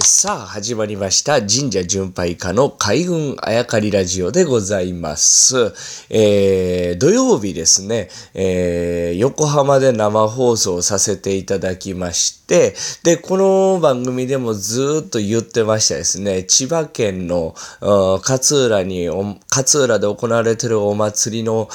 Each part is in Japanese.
さあ、始まりました。神社巡拝家の海軍あやかりラジオでございます。えー、土曜日ですね、えー、横浜で生放送させていただきまして、で、この番組でもずっと言ってましたですね、千葉県の勝浦に、勝浦で行われてるお祭りの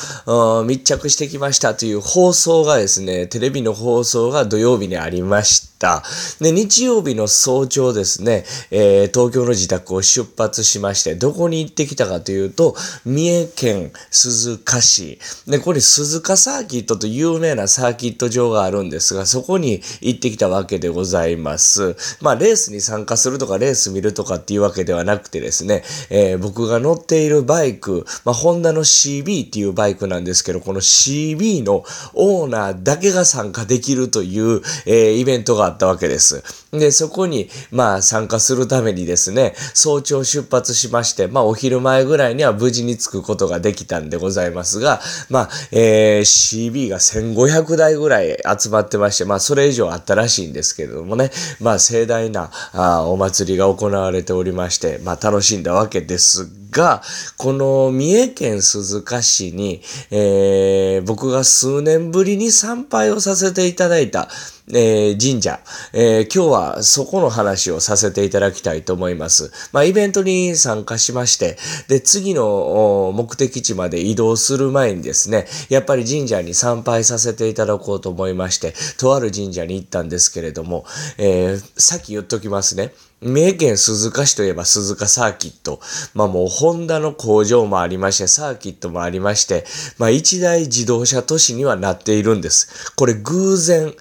密着してきましたという放送がですね、テレビの放送が土曜日にありましてた。で、日曜日の早朝ですね、えー、東京の自宅を出発しまして、どこに行ってきたかというと、三重県鈴鹿市。で、これ鈴鹿サーキットと有名なサーキット場があるんですが、そこに行ってきたわけでございます。まあ、レースに参加するとか、レース見るとかっていうわけではなくてですね、えー、僕が乗っているバイク、まあ、ホンダの CB っていうバイクなんですけど、この CB のオーナーだけが参加できるという、えー、イベントがあったわけです。で、そこに、まあ、参加するためにですね、早朝出発しまして、まあ、お昼前ぐらいには無事に着くことができたんでございますが、まあ、えー、CB が1500台ぐらい集まってまして、まあ、それ以上あったらしいんですけれどもね、まあ、盛大なあお祭りが行われておりまして、まあ、楽しんだわけですが、この三重県鈴鹿市に、えー、僕が数年ぶりに参拝をさせていただいた、えー、神社、えー、今日はそこの話をさせていただきたいと思います。まあ、イベントに参加しまして、で、次の目的地まで移動する前にですね、やっぱり神社に参拝させていただこうと思いまして、とある神社に行ったんですけれども、えー、さっき言っときますね。三重県鈴鹿市といえば鈴鹿サーキット。まあもうホンダの工場もありまして、サーキットもありまして、まあ一大自動車都市にはなっているんです。これ偶然、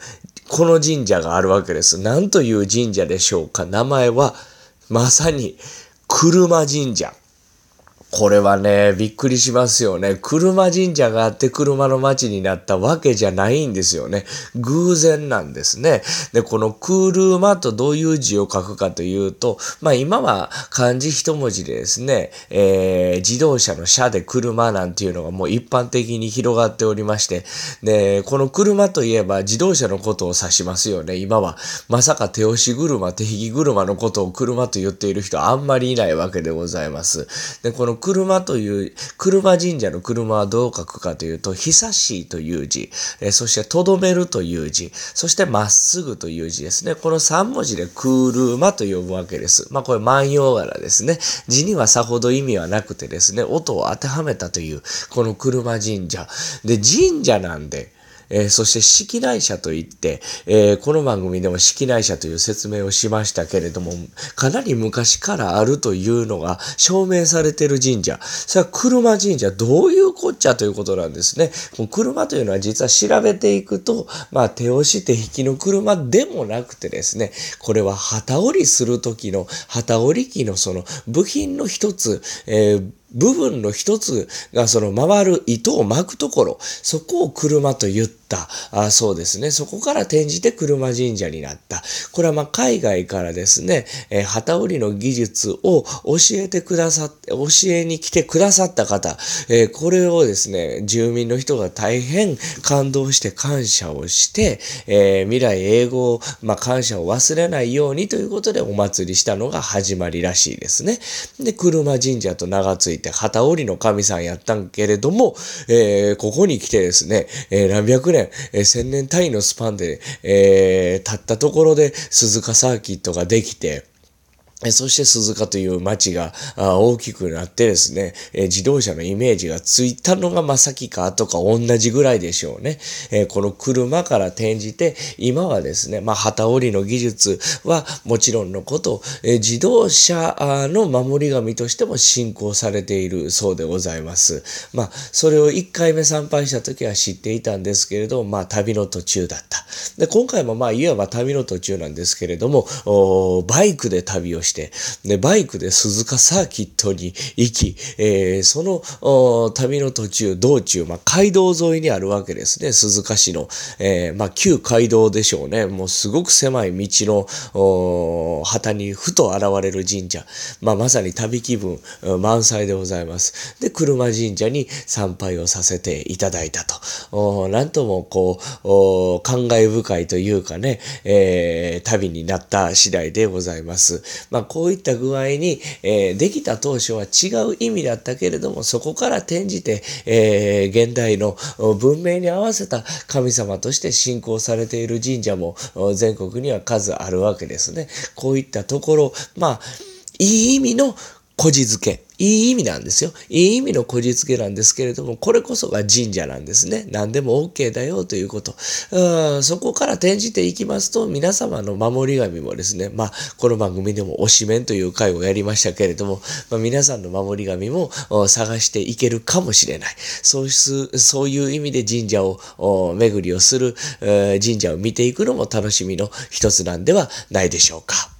この神社があるわけです。何という神社でしょうか名前は、まさに、車神社。これはね、びっくりしますよね。車神社があって車の街になったわけじゃないんですよね。偶然なんですね。で、この車とどういう字を書くかというと、まあ今は漢字一文字でですね、えー、自動車の車で車なんていうのがもう一般的に広がっておりまして、で、この車といえば自動車のことを指しますよね。今は。まさか手押し車、手引き車のことを車と言っている人あんまりいないわけでございます。で、この車という、車神社の車はどう書くかというと、久しいという字、えそしてとどめるという字、そしてまっすぐという字ですね。この3文字で車と呼ぶわけです。まあこれ万葉柄ですね。字にはさほど意味はなくてですね、音を当てはめたという、この車神社。で、神社なんで、えー、そして式内社といって、えー、この番組でも式内社という説明をしましたけれども、かなり昔からあるというのが証明されている神社。それは車神社、どういうこっちゃということなんですね。もう車というのは実は調べていくと、まあ手押し手引きの車でもなくてですね、これは旗折りする時の旗折り機のその部品の一つ、えー部分の一つがその回る糸を巻くところ、そこを車と言った。あそうですね。そこから転じて車神社になった。これはま海外からですね、えー、旗織りの技術を教えてくださって、教えに来てくださった方、えー、これをですね、住民の人が大変感動して感謝をして、えー、未来英語、まあ、感謝を忘れないようにということでお祭りしたのが始まりらしいですね。で、車神社と名が付いて旗織りの神さんやったんけれども、え、ここに来てですね、え、何百年、えー、千年単位のスパンで、えー、たったところで鈴鹿サーキットができて、そして鈴鹿という街が大きくなってですね、自動車のイメージがついたのがまさきかとか同じぐらいでしょうね。この車から転じて、今はですね、まあ、旗織りの技術はもちろんのこと、自動車の守り神としても信仰されているそうでございます。まあ、それを1回目参拝した時は知っていたんですけれど、まあ、旅の途中だった。で、今回もまあ、いわば旅の途中なんですけれども、バイクで旅をして、で、バイクで鈴鹿サーキットに行き、えー、その旅の途中、道中、まあ、街道沿いにあるわけですね、鈴鹿市の。えー、まあ、旧街道でしょうね。もうすごく狭い道の旗にふと現れる神社。まあ、まさに旅気分満載でございます。で、車神社に参拝をさせていただいたと。なんともこう、感慨深いというかね、えー、旅になった次第でございます。ま、まこういった具合に、えー、できた当初は違う意味だったけれども、そこから転じて、えー、現代の文明に合わせた神様として信仰されている神社も全国には数あるわけですね。こういったところ、まあ、いい意味のこじづけ。いい意味なんですよ。いい意味のこじつけなんですけれども、これこそが神社なんですね。何でも OK だよということ。うんそこから転じていきますと、皆様の守り神もですね、まあ、この番組でも推しメンという回をやりましたけれども、まあ、皆さんの守り神も探していけるかもしれない。そうそういう意味で神社を巡りをする、神社を見ていくのも楽しみの一つなんではないでしょうか。